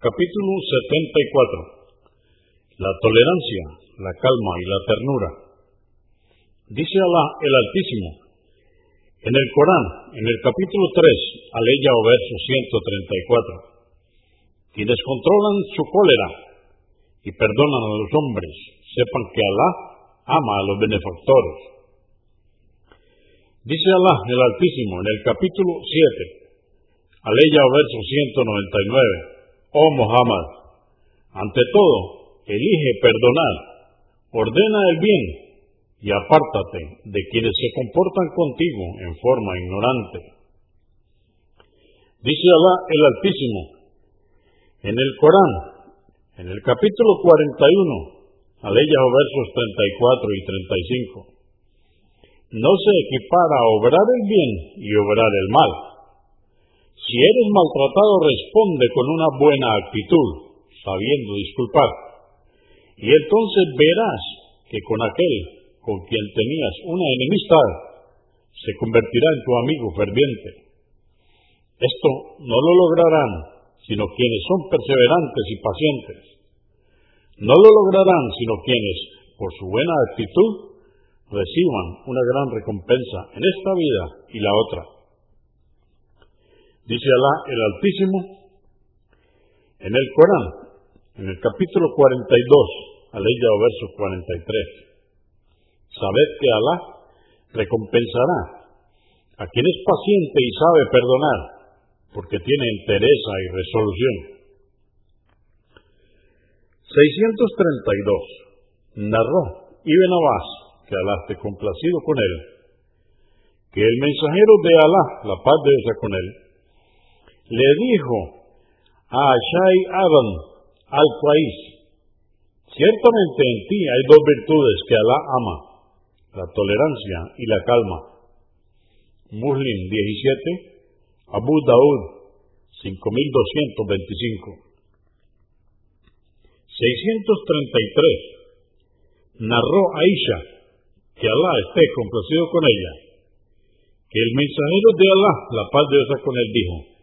Capítulo 74. La tolerancia, la calma y la ternura. Dice Alá el Altísimo en el Corán, en el capítulo 3, aleya o verso 134. Quienes controlan su cólera y perdonan a los hombres, sepan que Alá ama a los benefactores. Dice Alá el Altísimo en el capítulo 7, aleya o verso 199. Oh Muhammad, ante todo, elige perdonar, ordena el bien y apártate de quienes se comportan contigo en forma ignorante. Dice Alá el Altísimo en el Corán, en el capítulo 41, aleya o versos 34 y 35. No se equipara obrar el bien y obrar el mal si eres maltratado, responde con una buena actitud, sabiendo disculpar. Y entonces verás que con aquel con quien tenías una enemistad, se convertirá en tu amigo ferviente. Esto no lo lograrán sino quienes son perseverantes y pacientes. No lo lograrán sino quienes, por su buena actitud, reciban una gran recompensa en esta vida y la otra. Dice Alá el Altísimo en el Corán, en el capítulo 42, aleya o verso 43. Sabed que Alá recompensará a quien es paciente y sabe perdonar, porque tiene interés y resolución. 632. Narró Ibn Abbas, que Alá esté complacido con él, que el mensajero de Alá, la paz de Dios con él, le dijo a Shai Adam al país, ciertamente en ti hay dos virtudes que Alá ama, la tolerancia y la calma. Muslim 17, Abu Daud 5225. 633. Narró Aisha, que Alá esté complacido con ella, que el mensajero de Alá, la paz de Dios con él, dijo,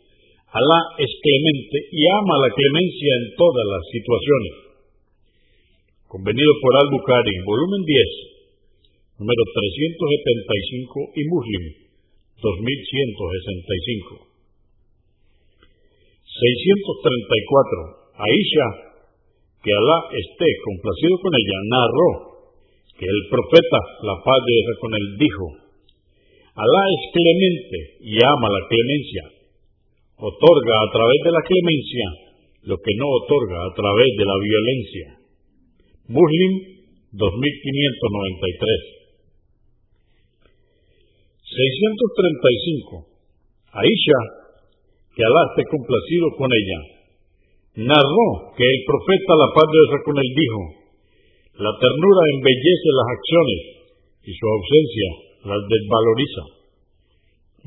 Alá es clemente y ama la clemencia en todas las situaciones. Convenido por Al-Bukhari, volumen 10, número 375 y Muslim, 2165. 634. Aisha, que Alá esté complacido con ella, narró que el profeta, la paz de con él, dijo, Alá es clemente y ama la clemencia otorga a través de la clemencia lo que no otorga a través de la violencia. Muslim 2593. 635. Aisha, que Alá esté complacido con ella, narró que el profeta, la paz de Dios con él, dijo, la ternura embellece las acciones y su ausencia las desvaloriza.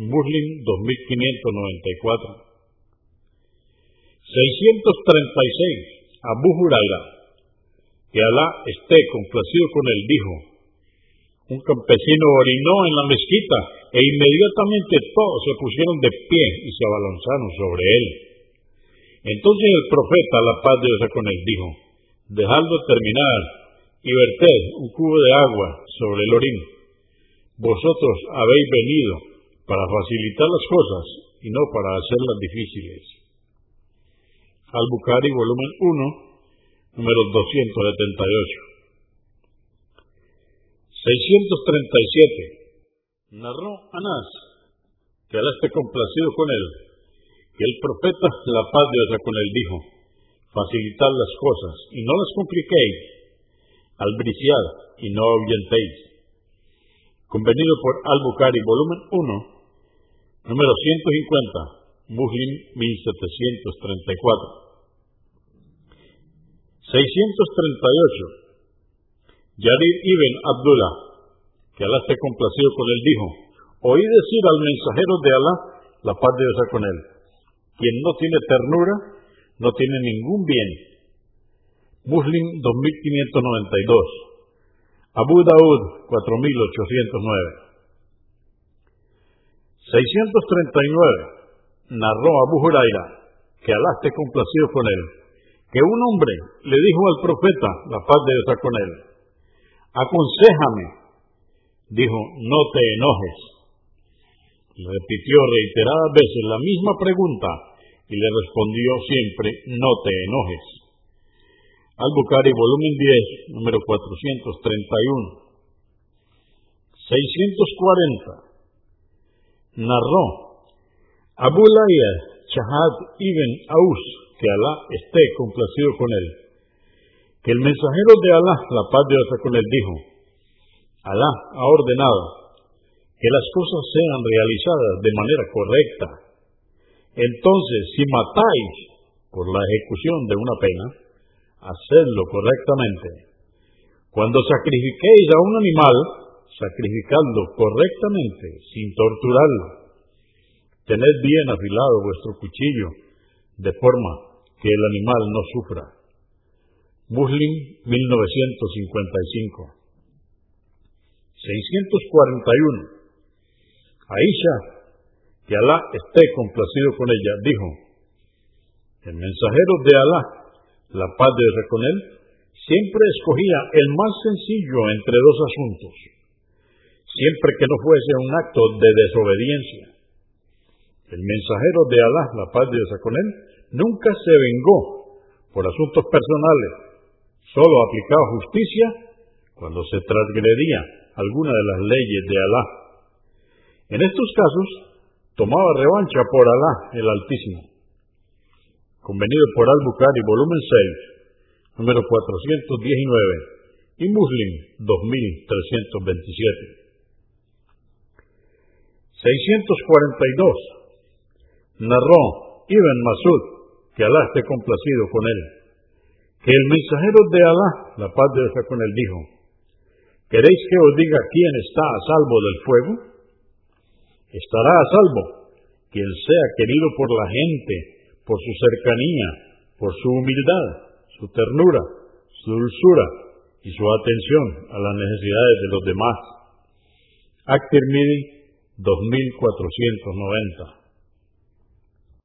Muslim 2594. 636. Abu Huraira, que Alá esté complacido con él, dijo, un campesino orinó en la mezquita e inmediatamente todos se pusieron de pie y se abalanzaron sobre él. Entonces el profeta, la paz de Dios con él, dijo, dejadlo terminar y verted un cubo de agua sobre el orín. Vosotros habéis venido para facilitar las cosas y no para hacerlas difíciles. Al-Bukhari, volumen 1, número 278. 637. Narró Anás, que Alá esté complacido con él, que el profeta, la paz de Dios con él, dijo, facilitad las cosas y no las compliquéis, albriciad y no ahuyentéis. Convenido por Al-Bukhari, volumen 1, Número 150, Muslim 1734. 638. Yadir ibn Abdullah, que Alá esté complacido con él, dijo, oí decir al mensajero de Alá, la paz de Dios con él, quien no tiene ternura, no tiene ningún bien. Muslim 2592. Abu Daud 4809. 639. Narró Abu Huraira, que Alá esté complacido con él, que un hombre le dijo al profeta, la paz de Dios con él, aconsejame. Dijo, no te enojes. Repitió reiteradas veces la misma pregunta y le respondió siempre, no te enojes. Al-Bukhari, volumen 10, número 431. 640. Narró Abu Laia Shahad ibn Aus, que Alá esté complacido con él, que el mensajero de Alá, la paz de Dios con él, dijo, Alá ha ordenado que las cosas sean realizadas de manera correcta. Entonces, si matáis por la ejecución de una pena, hacedlo correctamente. Cuando sacrifiquéis a un animal, sacrificadlo correctamente, sin torturarlo. Tened bien afilado vuestro cuchillo, de forma que el animal no sufra. Muslim 1955 641 Aisha, que Alá esté complacido con ella, dijo, el mensajero de Alá, la paz de con él, siempre escogía el más sencillo entre dos asuntos siempre que no fuese un acto de desobediencia. El mensajero de Alá, la paz de Dios con nunca se vengó por asuntos personales, solo aplicaba justicia cuando se transgredía alguna de las leyes de Alá. En estos casos, tomaba revancha por Alá el Altísimo. Convenido por Al-Bukhari, volumen 6, número 419, y Muslim 2327. 642. Narró Ibn Masud, que Alá esté complacido con él, que el mensajero de Alá, la paz de Dios con él, dijo, ¿queréis que os diga quién está a salvo del fuego? Estará a salvo quien sea querido por la gente, por su cercanía, por su humildad, su ternura, su dulzura y su atención a las necesidades de los demás. 2490.